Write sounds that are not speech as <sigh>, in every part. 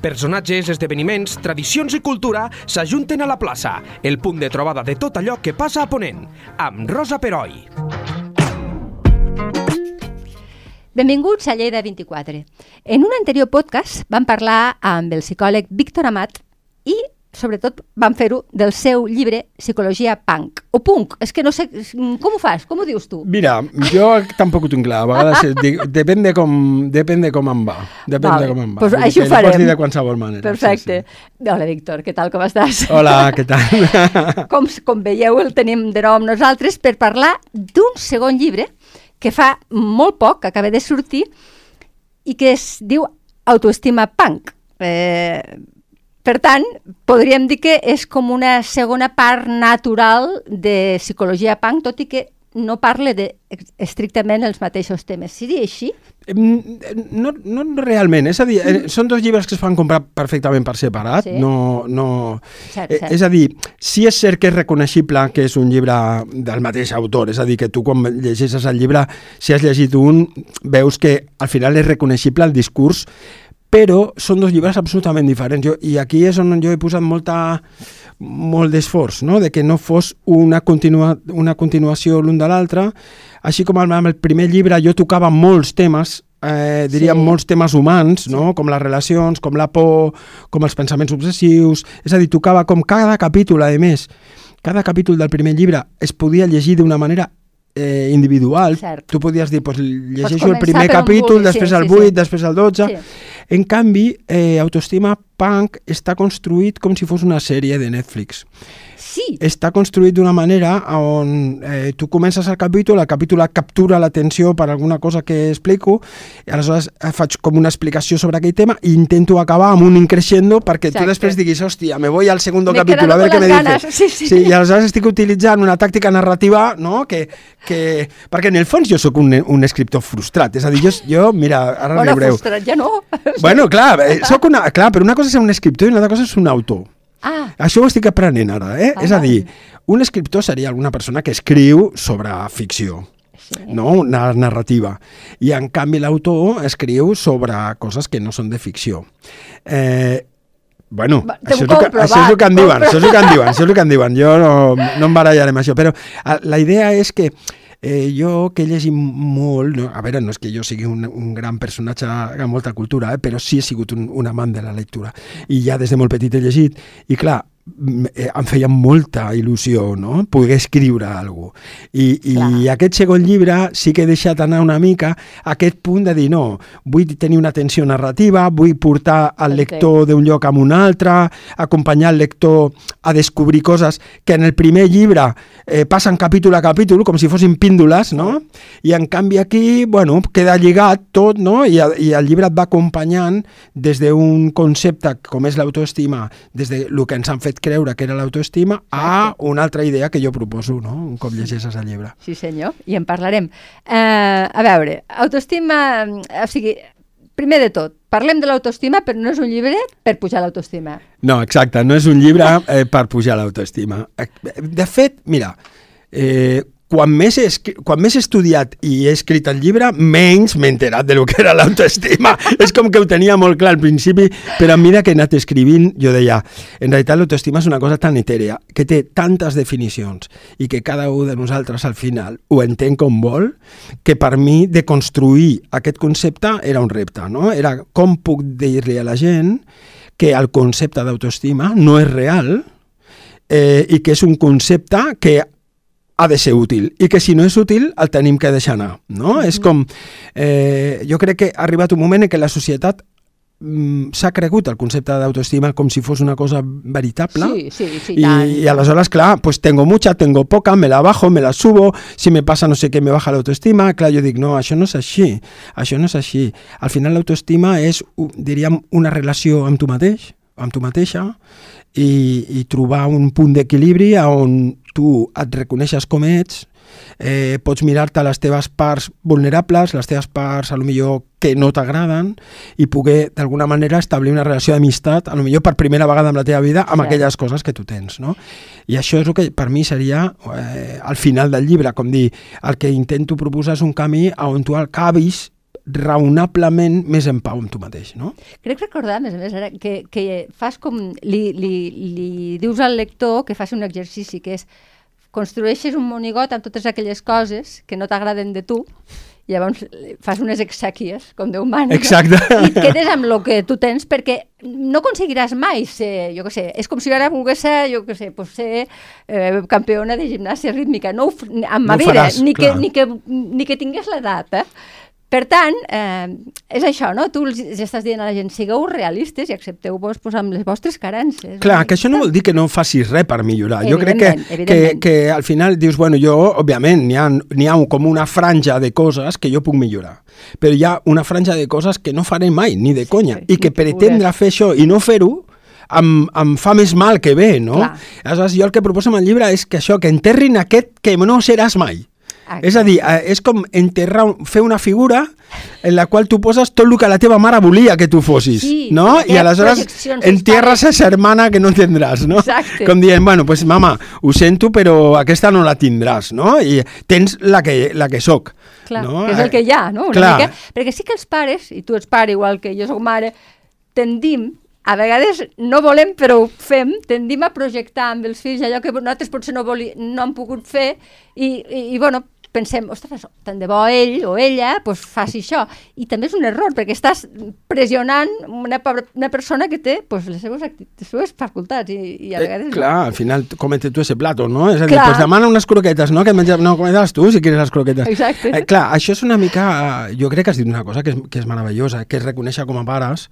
Personatges, esdeveniments, tradicions i cultura s'ajunten a la plaça, el punt de trobada de tot allò que passa a Ponent, amb Rosa Peroi. Benvinguts a Lleida 24. En un anterior podcast vam parlar amb el psicòleg Víctor Amat i sobretot van fer-ho del seu llibre Psicologia Punk, o Punk, és que no sé, com ho fas, com ho dius tu? Mira, jo tampoc ho tinc clar, a vegades dic, <laughs> depèn, de com, depèn de com em va, depèn vale. de com em va. Pues Vull així ho farem. Pots dir de qualsevol manera. Perfecte. Sí, sí. Hola, Víctor, què tal, com estàs? Hola, <laughs> què tal? Com, com veieu, el tenim de nou amb nosaltres per parlar d'un segon llibre que fa molt poc, que acaba de sortir, i que es diu Autoestima Punk. Eh, per tant, podríem dir que és com una segona part natural de psicologia punk, tot i que no parla de estrictament els mateixos temes. Seria així? No, no realment, és a dir, eh, són dos llibres que es fan comprar perfectament per separat, Sí. no... no Cert, eh, cert. és a dir, sí és cert que és reconeixible que és un llibre del mateix autor, és a dir, que tu quan llegeixes el llibre, si has llegit un, veus que al final és reconeixible el discurs, però són dos llibres absolutament diferents. Jo, I aquí és on jo he posat molta, molt d'esforç, no? de que no fos una, continua, una continuació l'un de l'altre. Així com amb el primer llibre jo tocava molts temes, eh, diríem Sí. molts temes humans, no? com les relacions, com la por, com els pensaments obsessius, és a dir, tocava com cada capítol, a més, cada capítol del primer llibre es podia llegir d'una manera eh, individual. Cert. Tu podies dir, pues, llegeixo el primer capítol, vulguis, després sí, el sí, 8, sí. després el 12... Sí. En canvi, eh, Autoestima Punk està construït com si fos una sèrie de Netflix. Sí, Està construït d'una manera on eh, tu comences el capítol, el capítol captura l'atenció per alguna cosa que explico, i aleshores eh, faig com una explicació sobre aquell tema i intento acabar amb un increixendo perquè Exacte. tu després diguis, hòstia, me voy al segundo Me capítol, a veure què me las dice. ganas, <laughs> sí, sí. I aleshores estic utilitzant una tàctica narrativa, no?, que, que... Perquè en el fons jo sóc un, un escriptor frustrat, és a dir, jo, jo mira, ara bona riureu. frustrat, ja no. Bueno, clar, eh, soc una, clar, però una cosa és ser un escriptor i una altra cosa és un autor. Ah, Això ho estic aprenent ara, eh? Ah, és a dir, un escriptor seria alguna persona que escriu sobre ficció, sí. no? Una narrativa. I, en canvi, l'autor escriu sobre coses que no són de ficció. Eh, Bueno, Va, això és, que, compro, això és va, el que em diuen, això és el que em diuen, això és el que em diuen. Jo no, no em barallaré amb això, però la idea és que eh, jo, que he llegit molt, no? a veure, no és que jo sigui un, un gran personatge amb molta cultura, eh, però sí he sigut un, un amant de la lectura. I ja des de molt petit he llegit, i clar, eh, em feia molta il·lusió no? poder escriure alguna cosa. I, I Clar. aquest segon llibre sí que he deixat anar una mica aquest punt de dir no, vull tenir una tensió narrativa, vull portar el Entenc. lector d'un lloc a un altre, acompanyar el lector a descobrir coses que en el primer llibre eh, passen capítol a capítol, com si fossin píndoles, no? I en canvi aquí, bueno, queda lligat tot, no? I, i el llibre et va acompanyant des d'un concepte com és l'autoestima, des de lo que ens han fet creure que era l'autoestima, a una altra idea que jo proposo, no? Un cop llegeixes el llibre. Sí, senyor, i en parlarem. Uh, a veure, autoestima... O sigui, primer de tot, parlem de l'autoestima, però no és un llibre per pujar l'autoestima. No, exacte, no és un llibre eh, per pujar l'autoestima. Eh, De fet, mira, eh, quan més, he, quan més he estudiat i he escrit el llibre, menys m'he enterat de lo que era l'autoestima. <laughs> és com que ho tenia molt clar al principi, però a mesura que he anat escrivint, jo deia, en realitat l'autoestima és una cosa tan etèrea, que té tantes definicions, i que cada un de nosaltres al final ho entén com vol, que per mi de construir aquest concepte era un repte, no? Era com puc dir-li a la gent que el concepte d'autoestima no és real eh, i que és un concepte que ha de ser útil i que si no és útil el tenim que deixar anar. No? És com... Eh, jo crec que ha arribat un moment en què la societat mm, s'ha cregut el concepte d'autoestima com si fos una cosa veritable Sí, sí, sí, y, tant. y aleshores, clar, pues tengo mucha, tengo poca, me la bajo, me la subo, si me passa no sé què, me baja l'autoestima. Clar, jo dic, no, això no és així, això no és així. Al final l'autoestima és, diríem, una relació amb tu mateix, amb tu mateixa, i, i trobar un punt d'equilibri on tu et reconeixes com ets, eh, pots mirar-te les teves parts vulnerables, les teves parts a lo millor que no t'agraden i poder d'alguna manera establir una relació d'amistat, a lo millor per primera vegada en la teva vida, amb Cert. aquelles coses que tu tens, no? I això és el que per mi seria eh, al final del llibre, com dir, el que intento proposar és un camí on tu acabis raonablement més en pau amb tu mateix, no? Crec recordar, a més a més, ara, que, que fas com... Li, li, li dius al lector que faci un exercici, que és construeixes un monigot amb totes aquelles coses que no t'agraden de tu, i llavors fas unes exèquies, com Déu mana, Exacte. i et quedes amb el que tu tens, perquè no aconseguiràs mai ser, jo què sé, és com si ara volgués ser, jo què sé, pues ser eh, campiona de gimnàsia rítmica, no ho, amb No ma vida, faràs, ni, que, clar. ni, que, ni que tingués l'edat, eh? Per tant, eh, és això, no? Tu els els estàs dient a la gent, sigueu realistes i accepteu-vos pues, amb les vostres carences. Clar, que això no vol dir que no facis res per millorar. Jo crec que, que, que al final dius, bueno, jo, òbviament, n'hi ha, ha com una franja de coses que jo puc millorar, però hi ha una franja de coses que no faré mai, ni de conya, sí, i que pretendre fer això i no fer-ho em, em fa més mal que bé, no? Clar. Aleshores, jo el que proposo amb el llibre és que això, que enterrin aquest que no seràs mai. Exacte. És a dir, eh, és com enterrar, fer una figura en la qual tu poses tot el que la teva mare volia que tu fossis, Sí, no? I aleshores entierras a esa hermana que no tendràs, no? Exacte. Com dient, bueno, pues mama, ho sento, però aquesta no la tindràs, no? I tens la que, la que soc. Clar, no? que és el que hi ha, no? Una Clar. mica, perquè sí que els pares, i tu ets pare igual que jo sóc mare, tendim, a vegades no volem però ho fem, tendim a projectar amb els fills allò que nosaltres potser no, voli, no han pogut fer i, i, i bueno, pensem, ostres, tant de bo ell o ella pues, faci això. I també és un error, perquè estàs pressionant una, una persona que té pues, les, seves, les seves facultats i, i a Eh, vegades... clar, al final comete tú ese plato, ¿no? És a dir, pues demana unes croquetes, no? Que menja... No, cometes tu, si quieres les croquetes. Exacte. Eh, clar, això és una mica... Jo crec que has dit una cosa que és, que és meravellosa, que és reconèixer com a pares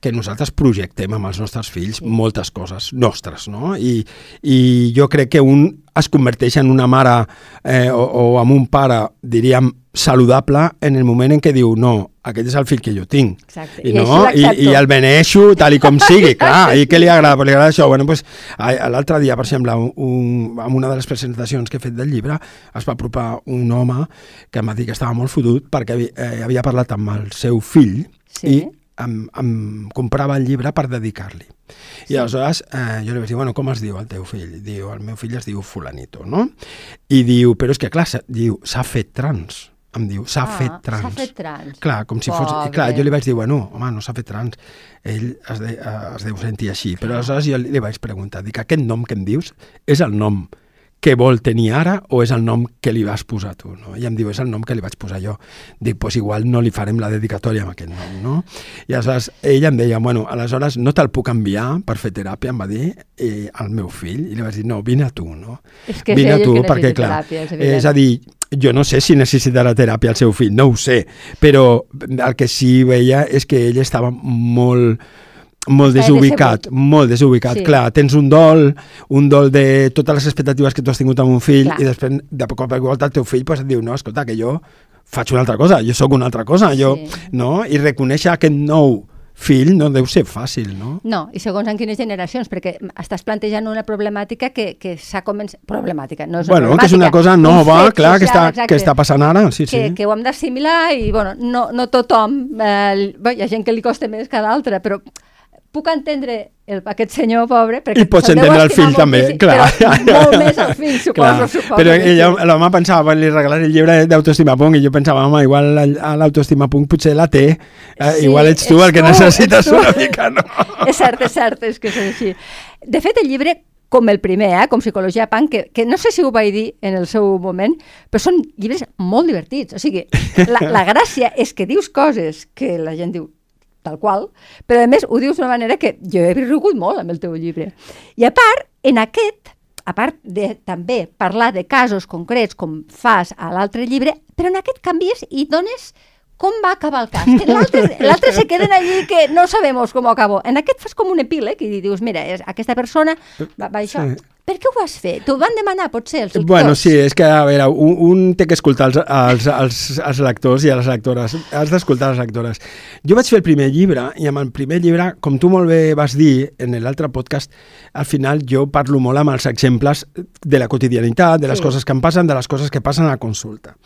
que nosaltres projectem amb els nostres fills moltes coses nostres, no? I, I jo crec que un es converteix en una mare eh, o, o en un pare, diríem, saludable en el moment en què diu no, aquest és el fill que jo tinc. Exacte. I, I no, I. I el beneixo tal i com sigui, clar. <laughs> I què li agrada? Pues li agrada això. Bueno, pues, l'altre dia, per exemple, un, un, en una de les presentacions que he fet del llibre, es va apropar un home que em va dir que estava molt fotut perquè havia, eh, havia parlat amb el seu fill Sí. i em, em comprava el llibre per dedicar-li. I aleshores eh, jo li vaig dir, bueno, com es diu el teu fill? Diu, el meu fill es diu fulanito, no? I diu, però és que clar, diu, s'ha fet trans. Em diu, s'ha Ah, fet trans. S'ha fet trans. Clar, com si fos... Pobre. i Clar, jo li vaig dir, bueno, home, no s'ha fet trans. Ell es, de, eh, es deu sentir així. Però aleshores jo li vaig preguntar, dic, aquest nom que em dius és el nom que vol tenir ara o és el nom que li vas posar tu, no? I em diu, és el nom que li vaig posar jo. Dic, doncs pues igual no li farem la dedicatòria amb aquest nom, no? I aleshores ella em deia, bueno, aleshores no te'l puc enviar per fer teràpia, em va dir, eh, al meu fill. I li vaig dir, no, vine a tu, no? És que vine a tu, que perquè clar, teràpia, és evident. és a dir, jo no sé si necessitarà teràpia el seu fill, no ho sé, però el que sí veia és que ell estava molt molt desubicat, decebut. molt desubicat. Sí. Clar, tens un dol, un dol de totes les expectatives que tu has tingut amb un fill Clar. i després de cop i volta el teu fill pues, et diu, no, escolta, que jo faig una altra cosa, jo sóc una altra cosa, jo, Sí. no? I reconèixer aquest nou fill no deu ser fàcil, no? No, i segons en quines generacions, perquè estàs plantejant una problemàtica que, que s'ha començat... Problemàtica, no és una Bueno, que és problemàtica. una cosa un nova, fet clar, que social, està, que exacte, està passant ara, sí, que, sí. que ho hem d'assimilar i, bueno, no, no tothom... Eh, bé, hi ha gent que li costa més que d'altra, però puc entendre el, aquest senyor pobre... perquè I pots entendre el fill també, moltíssim, clar. Però molt més el fill, <laughs> suposo, Clar. suposo. Però l'home pensava, li regalaré el llibre d'autoestima punk, i jo pensava, home, igual a l'autoestima punk potser la té, eh, Sí, igual ets tu ets el que tu, necessites tu. una mica, no? <laughs> és cert, és cert, és que és així. De fet, el llibre, com el primer, eh, com Psicologia Punk, que, que no sé si ho vaig dir en el seu moment, però són llibres molt divertits. O sigui, la, la <laughs> gràcia és que dius coses que la gent diu tal qual, però a més ho dius d'una manera que jo he rigut molt amb el teu llibre. I a part, en aquest, a part de també parlar de casos concrets com fas a l'altre llibre, però en aquest canvies i dones com va acabar el cas. L'altre- <laughs> se queden allí que no sabemos com acabó. En aquest fas com un epíleg i dius, mira, és, aquesta persona va, va això. Sí. Per què ho vas fer? T'ho van demanar, potser, els lectors? Bueno, sí, és que, a veure, un, un té que escoltar els, els, els, els lectors i a les lectores. Has d'escoltar les lectores. Jo vaig fer el primer llibre i amb el primer llibre, com tu molt bé vas dir en l'altre podcast, al final jo parlo molt amb els exemples de la quotidianitat, de les Sí. coses que em passen, de les coses que passen a la consulta.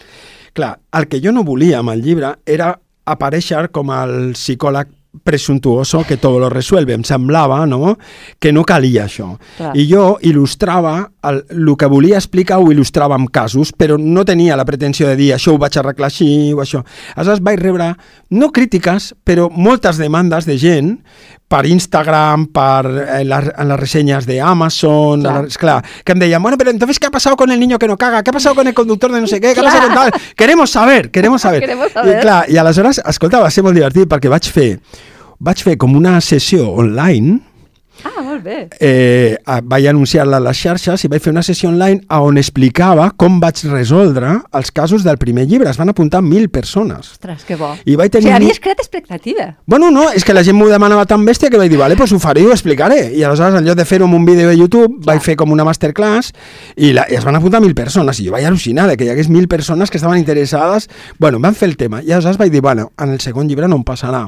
Clar, el que jo no volia amb el llibre era aparèixer com el psicòleg presuntuoso que todo lo resuelve. Em semblava no? que no calia això. Clar. I jo il·lustrava, el, el que volia explicar ho il·lustrava amb casos, però no tenia la pretensió de dir això ho vaig arreglar així o això. Aleshores vaig rebre, no crítiques, però moltes demandes de gent per Instagram, per eh, la, en les ressenyes de Amazon, Clar. clar. clar, que em deien, bueno, pero entonces, ¿qué ha pasado con el niño que no caga? ¿Qué ha pasado con el conductor de no sé qué? ¿Qué ha pasado con tal? Queremos saber, queremos saber. <laughs> Queremos saber. I, clar, I aleshores, escolta, va ser molt divertit perquè vaig fer, vaig fer com una sessió online Ah, molt bé. eh, vaig anunciar-la a les xarxes i vaig fer una sessió online on explicava com vaig resoldre els casos del primer llibre. Es van apuntar mil persones. Ostres, que bo. I vaig O sigui, tenir... havies creat expectativa. Bueno, no, és que la gent m'ho demanava tan bèstia que vaig dir, vale, pues ho faré i ho explicaré. I aleshores, en lloc de fer-ho amb un vídeo de YouTube, Clar. vaig fer com una masterclass i, la, i es van apuntar mil persones. I jo vaig al·lucinar que hi hagués mil persones que estaven interessades. Bueno, van fer el tema. I aleshores vaig dir, bueno, en el segon llibre no em passarà.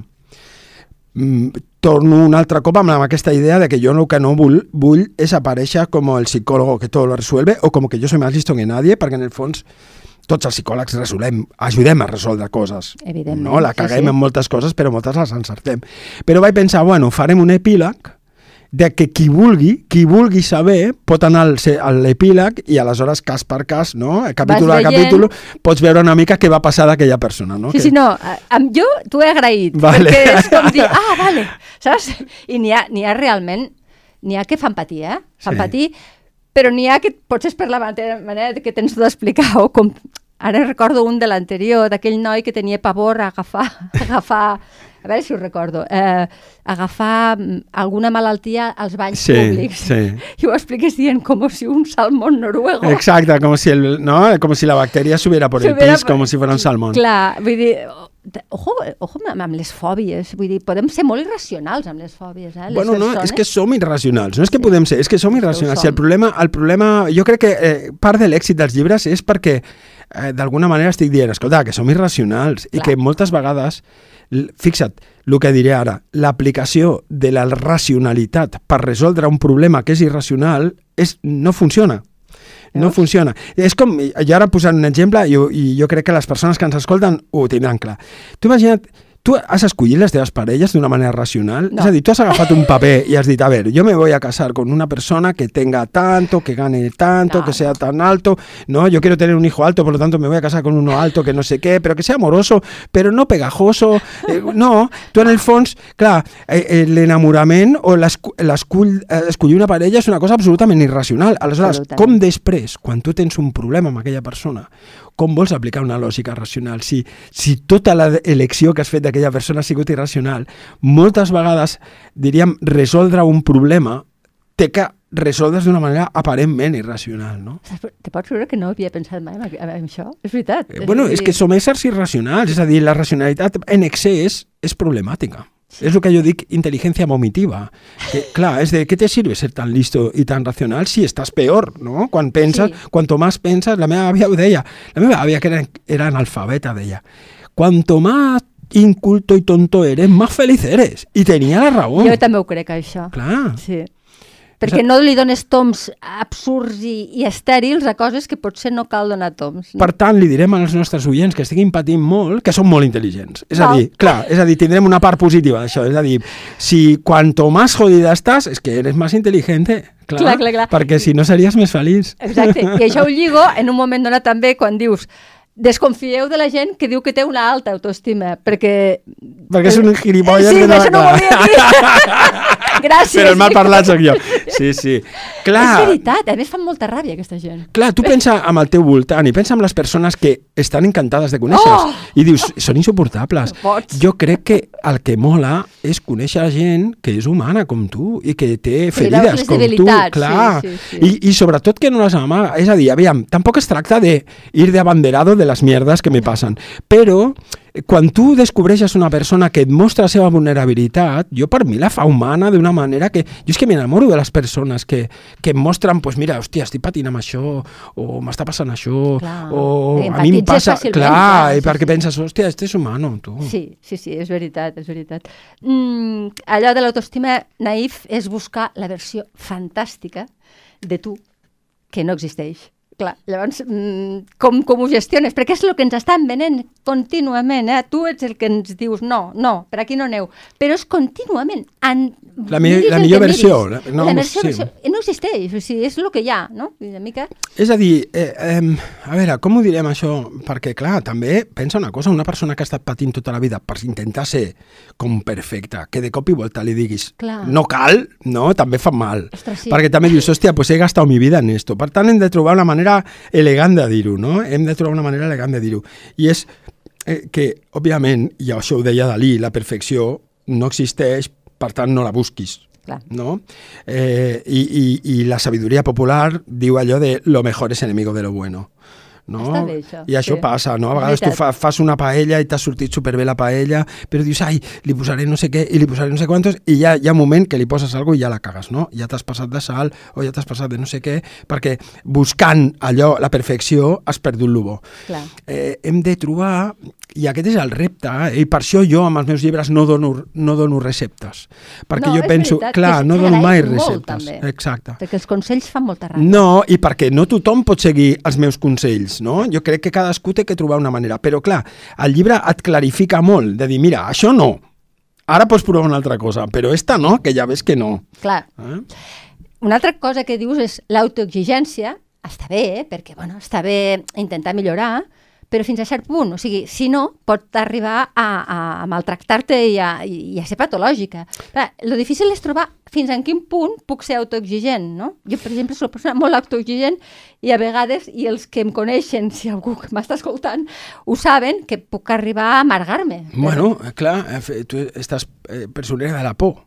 Mm, torno un altre cop amb aquesta idea de que jo el que no vull, vull és aparèixer com el psicòleg que tot lo resuelve o com que jo soy más listo que nadie, perquè en el fons tots els psicòlegs resolem, ajudem a resoldre coses. Evidentment, No? La sí, caguem sí. en moltes coses, però moltes les encertem. Però vaig pensar, bueno, farem un epíleg de que qui vulgui, qui vulgui saber, pot anar al a l'epíleg i aleshores, cas per cas, no? capítol a veient- capítol, pots veure una mica què va passar d'aquella persona. No? Sí, Que- sí, no, amb jo t'ho he agraït, Vale. perquè és com dir, <laughs> ah, vale, saps? I n'hi ha, ha realment, n'hi ha que fan patir, eh? Fan Sí. patir, però n'hi ha que potser és per la manera que tens d'explicar, o com, ara recordo un de l'anterior, d'aquell noi que tenia pavor a agafar, <laughs> a agafar, a veure si ho recordo, eh, agafar mm, alguna malaltia als banys Sí, públics. sí. <laughs> I ho expliques dient com si un salmón noruego. Exacte, com si, el, no? como si la bacteria subiera por el Subiera pis, por- com si fuera un salmón. Clar, vull dir, ojo, ojo amb les fòbies, vull dir, podem ser molt irracionals amb les fòbies, eh? Les Bueno, no, persones. és que som irracionals, no és que podem ser, és que som irracionals. ho Si el som. problema, el problema, jo crec que eh, part de l'èxit dels llibres és perquè eh, d'alguna manera estic dient, escolta, que som irracionals i Clar. que moltes vegades, fixa't, el que diré ara, l'aplicació de la racionalitat per resoldre un problema que és irracional és, no funciona. No funciona. És com, i ara posant un exemple, i, i jo crec que les persones que ens escolten ho tindran clar. Tu imagina't, tu has escollit les teves parelles d'una manera racional? No. És a dir, tu has agafat un paper i has dit, a ver, yo me voy a casar con una persona que tenga tanto, que gane tanto, No, que sea tan alto, no, yo quiero tener un hijo alto, por lo tanto me voy a casar con uno alto que no sé qué, pero que sea amoroso, pero no pegajoso. <laughs> Eh, no, tu en el fons, clar, eh, eh, l'enamorament o l'escull- eh, escollir una parella és una cosa absolutament irracional. Aleshores, Absolutament. com després, quan tu tens un problema amb aquella persona, com vols aplicar una lògica racional? Si, si tota l'elecció que has fet d'aquella persona ha sigut irracional, moltes vegades, diríem, resoldre un problema té que resoldre's d'una manera aparentment irracional, no? Te pots creure que no havia pensat mai en això? És veritat. Eh, Bueno, és que som éssers irracionals, és a dir, la racionalitat en excés és problemàtica. És el que jo dic intel·ligència vomitiva. Que, clar, és de què te sirve ser tan listo i tan racional si estàs peor, no? Quan penses, Sí. cuanto más pensas, la meva àvia ho deia, la meva àvia que era, era analfabeta deia, cuanto más inculto y tonto eres, más feliz eres. I tenia la raó. Jo també ho crec, això. Clar. Sí. Perquè no li dones toms absurds i, i estèrils a coses que potser no cal donar toms. No? Per tant, li direm als nostres oients que estiguin patint molt que són molt intel·ligents. És a Val. dir, clar, és a dir, tindrem una part positiva d'això. És a dir, si cuanto más jodida estàs, és que eres más inteligente. Clar, Clar, clar, clar. Perquè si no series més feliç. Exacte. I això ho lligo en un moment donat també quan dius desconfieu de la gent que diu que té una alta autoestima, perquè... Perquè és un gilipolles Sí, que no això no ho va volia dir. <laughs> Gràcies. Però el mal parlat sóc jo. Sí, sí. <laughs> És Clar, veritat, a més fan molta ràbia aquesta gent. Clar, tu pensa amb el teu voltant i pensa amb les persones que estan encantades de conèixer Oh! i dius, són insuportables. No. Jo crec que el que mola és conèixer gent que és humana com tu i que té ferides com tu. Clar. sí, sí, sí. I, I sobretot que no les amaga. És a dir, aviam, tampoc es tracta de ir de abanderado de les mierdes que me passen, però quan tu descobreixes una persona que et mostra la seva vulnerabilitat, jo per mi la fa humana d'una manera que... Jo és que m'enamoro de les persones que, que em mostren, pues mira, hòstia, estic patint amb això, o m'està passant això, Clar. o a mi em passa... clar, clar, i sí, perquè sí. penses, hòstia, este és humano, tu. Sí, sí, sí, és veritat, és veritat. Mm, allò de l'autoestima naïf és buscar la versió fantàstica de tu que no existeix. Clar, llavors, mm, com, com ho gestiones? Perquè és el que ens estan venent contínuament, eh? Tu ets el que ens dius, no, no, per aquí no aneu. Però és contínuament. En, La mi- la millor versió, la- no, la versió, sí. versió, no existeix, o sigui, és el que hi ha, no? Una mica... És a dir, eh, eh, a veure, com ho direm això? Perquè, clar, també pensa una cosa, una persona que ha estat patint tota la vida per intentar ser com perfecta, que de cop i volta li diguis Clar. no cal, no, també fa mal. Ostres, sí. Perquè també dius, hòstia, pues he gastat mi vida en esto. Per tant, hem de trobar una manera elegant de dir-ho, no? Hem de trobar una manera elegant de dir-ho. I és eh, que, òbviament, i això ho deia Dalí, la perfecció no existeix, per tant, no la busquis. Clar. no? Eh, i, i, I la sabidoria popular diu allò de lo mejor es enemigo de lo bueno. No? Està bé, això, I això sí. passa, no? A vegades tu fa, fas una paella i t'ha sortit superbé la paella, però dius, ai, li posaré no sé què i li posaré no sé quantos, i ja hi ha un moment que li poses alguna i ja la cagues, no? Ja t'has passat de sal o ja t'has passat de no sé què, perquè buscant allò, la perfecció, has perdut el bo Clar. eh, hem de trobar, i aquest és el repte, eh? i per això jo amb els meus llibres no dono, no dono receptes, perquè No, jo penso, veritat, clar, no dono mai molt, receptes. també. Exacte. Perquè els consells fan molta ràbia. No, i perquè no tothom pot seguir els meus consells, no? Jo crec que cadascú té que trobar una manera, però clar, el llibre et clarifica molt, de dir, mira, això no, ara pots provar una altra cosa, però esta no, que ja ves que no. Clar. Eh? Una altra cosa que dius és l'autoexigència, està bé, eh? perquè bueno, està bé intentar millorar, però fins a cert punt, o sigui, si no, pot arribar a, a, maltractar-te i, i a ser patològica. Clar, lo difícil és trobar fins en quin punt puc ser autoexigent, no? Jo, per exemple, soc una persona molt autoexigent i a vegades, i els que em coneixen, si algú que m'està escoltant, ho saben, que puc arribar a amargar-me. Bueno, clar, eh, tu estàs eh, presonera de la por.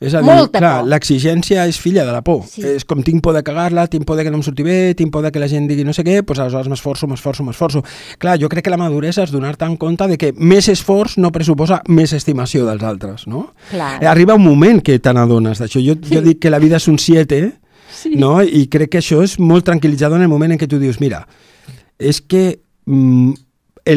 És a dir, Molta clar, l'exigència és filla de la por. Sí. És com tinc por de cagar-la, tinc por de que no em surti bé, tinc por de que la gent digui no sé què, doncs aleshores m'esforço, m'esforço, m'esforço. Clar, jo crec que la maduresa és donar-te en compte de que més esforç no pressuposa més estimació dels altres, no? Clar. Arriba un moment que te n'adones d'això. Jo, jo dic que la vida és un 7, Sí. no? i crec que això és molt tranquil·litzador en el moment en què tu dius, mira, és que mm,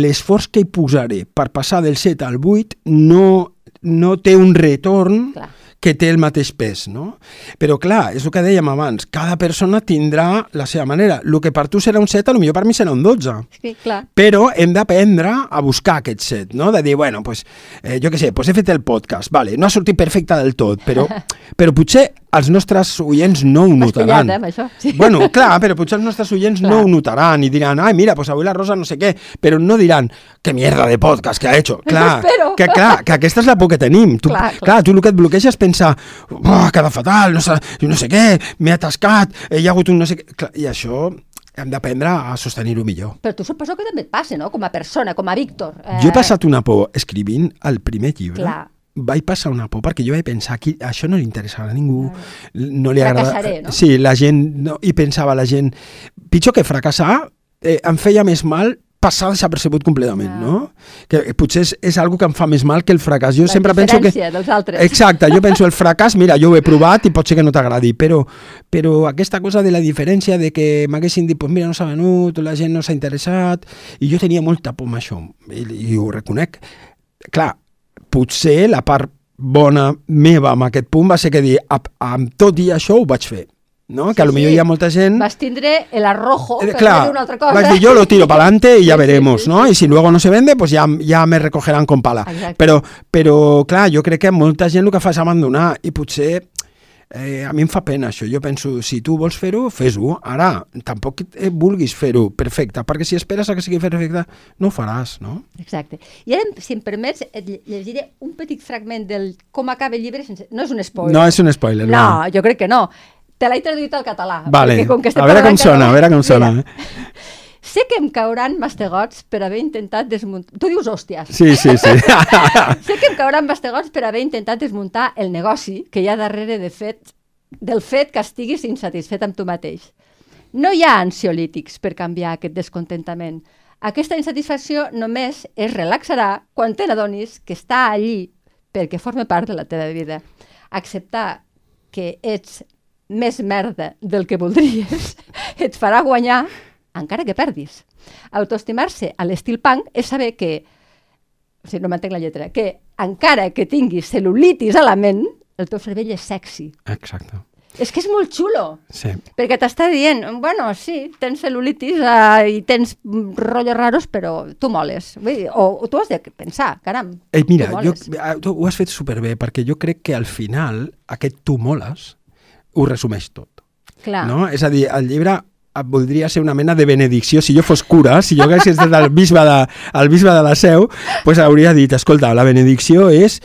l'esforç que hi posaré per passar del 7 al 8 no, no té un retorn Clar. Que té el mateix pes, no? Però clar, és el que dèiem abans, cada persona tindrà la seva manera. El que per tu serà un 7, potser per mi serà un 12. Sí, clar. Però hem d'aprendre a buscar aquest set, no? De dir, bueno, pues, eh, jo què sé, pues he fet el podcast, vale, no ha sortit perfecte del tot, però, <laughs> però potser els nostres oients no ho notaran. pillat, eh, això, sí. Bueno, clar, però potser els nostres oients Clar. no ho notaran i diran, ai, mira, pues avui la Rosa no sé què, però no diran, que mierda de podcast que ha hecho. Clar, que, clar, que aquesta és la por que tenim. Tu, Clar, clar, clar. tu el que et bloqueja és pensar, oh, queda fatal, no sé, no sé què, m'he atascat, eh, hi ha hagut un no sé què... Clar, I això hem d'aprendre a sostenir-ho millor. Però tu suposo que també et passa, no? Com a persona, com a Víctor. Eh, Jo he passat una por escrivint el primer llibre. Clar. Vaig passar una por perquè jo vaig pensar que això no li interessarà a ningú, no li agrada... Fracassaré, no? Sí, la gent, no, i pensava la gent, pitjor que fracassar, eh, em feia més mal passar desapercebut completament, Ah. no? Que potser és, és algo que em fa més mal que el fracàs. Jo La sempre penso que... dels altres. Exacte, jo penso el fracàs, mira, jo ho he <laughs> provat i pot ser que no t'agradi, però, però aquesta cosa de la diferència de que m'haguessin dit, pues mira, no s'ha venut, la gent no s'ha interessat, i jo tenia molta por amb això, i, i ho reconec. Clar, potser la part bona meva amb aquest punt va ser que dir, amb, tot i això ho vaig fer. No? Que Sí, lo millor sí. hi ha molta gent... Vas tindre el arrojo, Eh, claro, dir una altra cosa. vas dir yo lo tiro para adelante y ya Sí, sí, veremos, sí, ¿no? sí. Y si luego no se vende, pues ya, ya me recogerán con pala. Exacte. Però, però, clar, jo crec que molta gent el que fa és abandonar i potser eh, a mi em fa pena això. Jo penso, si tu vols fer-ho, fes-ho. Ara, tampoc eh, vulguis fer-ho perfecte, perquè si esperes a que sigui perfecte, no ho faràs, no? Exacte. I ara, si em permets, et lle- llegiré un petit fragment del com acaba el llibre sense... No és un spoiler. No és un spoiler. No, jo crec que no. Te l'he traduït al català. Vale, com que a veure com sona, català- a veure com sona. Mira, eh? Sé que em cauran mastegots per haver intentat desmuntar... Tu dius hòsties. Sí, sí, sí. <laughs> Sé que em cauran mastegots per haver intentat desmuntar el negoci que hi ha darrere de fet, del fet que estiguis insatisfet amb tu mateix. No hi ha ansiolítics per canviar aquest descontentament. Aquesta insatisfacció només es relaxarà quan te n'adonis que està allí perquè forma part de la teva vida. Acceptar que ets més merda del que voldries <laughs> et farà guanyar encara que perdis. Autoestimar-se a l'estil punk és saber que o sigui, no m'entenc la lletra, que encara que tinguis cel·lulitis a la ment, el teu cervell és sexy. Exacte. És que és molt xulo, Sí. perquè t'està dient, bueno, sí, tens cel·lulitis uh, i tens rotllos raros, però tu moles. Vull dir, o, o tu has de pensar, caram, Eh, mira, tu jo, moles. eh, tu ho has fet superbé, perquè jo crec que al final aquest tu moles ho resumeix tot. Clar. No? És a dir, el llibre eh, voldria ser una mena de benedicció. Si jo fos cura, si jo hagués estat el bisbe de, el bisbe de la Seu, pues hauria dit, escolta, la benedicció és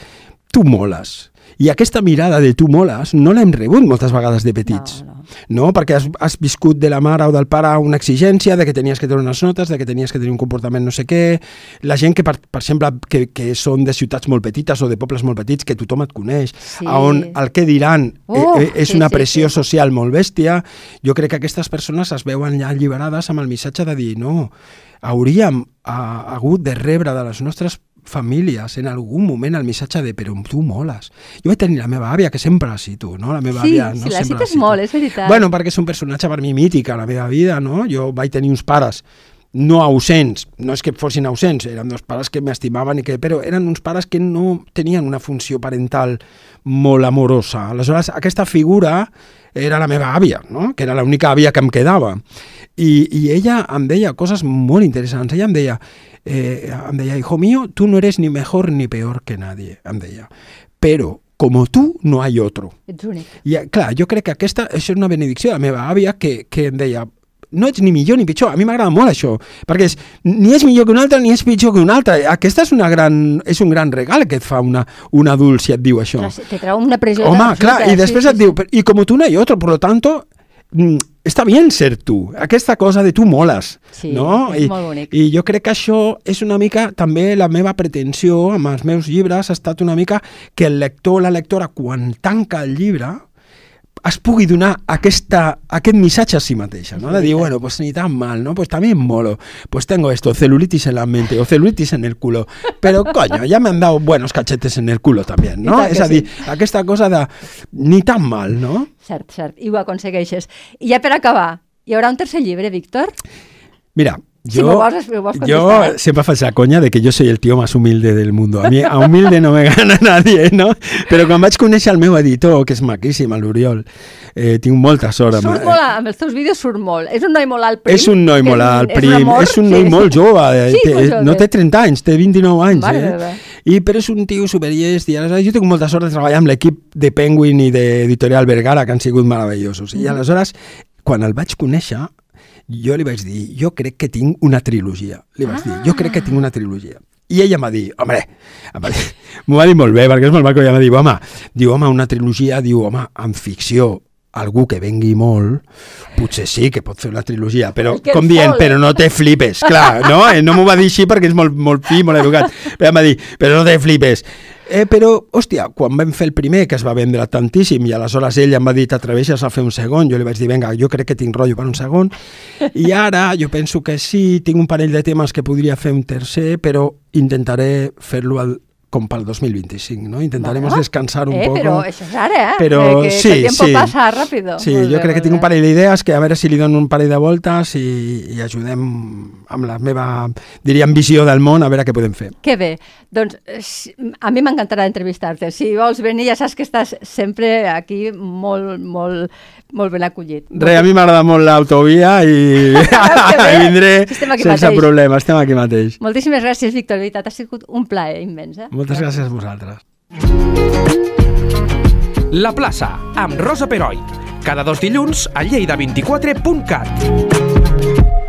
tu moles. I aquesta mirada de tu moles no l'hem rebut moltes vegades de petits. No, no. Perquè has, has viscut de la mare o del pare una exigència de que tenies que tenir unes notes, de que tenies que tenir un comportament no sé què. La gent que, per, per exemple, que, que són de ciutats molt petites o de pobles molt petits, que tothom et coneix, Sí. on el que diran eh, Uf, eh, és sí, una sí, pressió sí. social molt bèstia, jo crec que aquestes persones es veuen ja alliberades amb el missatge de dir no, hauríem ha, hagut de rebre de les nostres famílies en algun moment el missatge de però tu moles. Jo vaig tenir la meva àvia, que sempre la cito, no? La meva Sí, àvia, no? sí, la cites molt, és veritat. Bueno, perquè és un personatge per mi mític a la meva vida, no? Jo vaig tenir uns pares no ausents, no és que fossin ausents, eren dos pares que m'estimaven, i que, però eren uns pares que no tenien una funció parental molt amorosa. Aleshores, aquesta figura era la meva àvia, no? que era l'única àvia que em quedava. I, I ella em deia coses molt interessants. Ella em deia, eh, em deia, hijo mío, tú no eres ni mejor ni peor que nadie, em deia. Però como tú no hay otro. Ets únic. I, eh, clar, jo crec que aquesta això és una benedicció de la meva àvia que, que em deia no ets ni millor ni pitjor, a mi m'agrada molt això, perquè és, ni és millor que un altre ni és pitjor que un altre. Aquesta és, una gran, és un gran regal que et fa una, un adult si et diu això. Clar, Te treu una pressió Home, clar, i després sí, et sí, diu. "Pero- y como tú no hay otro, por lo tanto, mm, està bien ser tu. Aquesta cosa de tu moles, Sí, no? és I, molt bonic. I jo crec que això és una mica, també la meva pretensió amb els meus llibres ha estat una mica que el lector o la lectora, quan tanca el llibre, es pugui donar aquesta, aquest missatge a si mateixa, no? De dir, bueno, pues ni tan mal, ¿no? Pues también molo. Pues tengo esto, celulitis en la mente o celulitis en el culo. Pero, <laughs> coño, ya me han dado buenos cachetes en el culo también, I no? És a dir, sí. aquesta cosa de ni tan mal, no? Cert, cert, i ho aconsegueixes. I ja per acabar, hi haurà un tercer llibre, Víctor? Mira, Si yo, vols yo eh? siempre faig la conya de que yo soy el tío más humilde del mundo. A mí a humilde no me <laughs> gana nadie, no? Però quan vaig conèixer el meu editor, que és maquíssim, l'Oriol, eh, tinc molta sort. amb- Surt molt, amb els teus vídeos surt molt. És un noi molt alt prim. És un noi molt alt, és prim, amor, és un noi sí. molt jove, eh, Sí, té, molt jove. no té 30 anys, té 29 anys, Mare eh? I, però és un tio superllest, i aleshores jo tinc molta sort de treballar amb l'equip de Penguin i d'Editorial Vergara, que han sigut meravellosos. Mm. I aleshores, quan el vaig conèixer, jo li vaig dir, jo crec que tinc una trilogia. Li vaig dir, jo crec que tinc una trilogia. I ella em va dir, home, m'ho va dir molt bé, perquè és molt maco, ella va dir, home, diu, home, una trilogia, diu, home, en ficció, algú que vengui molt, potser sí que pot fer una trilogia, però com dient, però no te flipes, clar, no? Eh, no m'ho va dir així perquè és molt, molt fi, molt educat, però em va dir, però no te flipes. Eh, però, hòstia, quan vam fer el primer, que es va vendre tantíssim, i aleshores ell em va dir, t'atreveixes a fer un segon? Jo li vaig dir, vinga, jo crec que tinc rotllo per un segon. I ara jo penso que sí, tinc un parell de temes que podria fer un tercer, però intentaré fer-lo al- com pel 2025, ¿no? Intentaremos Bueno, descansar un eh, poco. Però això és ara, eh? Però que, sí, que el tiempo sí. pasa rápido. Sí, Molt jo bé, crec que tinc un bé. parell d'idees que a veure si li dono un parell de voltes i, i ajudem amb la meva, diríem, visió del món a veure què podem fer. Que bé. Doncs eh, a mi m'encantarà entrevistar-te. Si vols venir, ja saps que estàs sempre aquí molt, molt, molt ben acollit. Re, a mi m'agrada molt l'autovia i <laughs> bé. <laughs> vindré Si sense mateix. problema, estem aquí mateix. Moltíssimes gràcies, Víctor. De veritat, ha sigut un plaer immens. Eh? Moltes gràcies a vosaltres. La plaça, amb Rosa Peroi. Cada dos dilluns a lleida24.cat.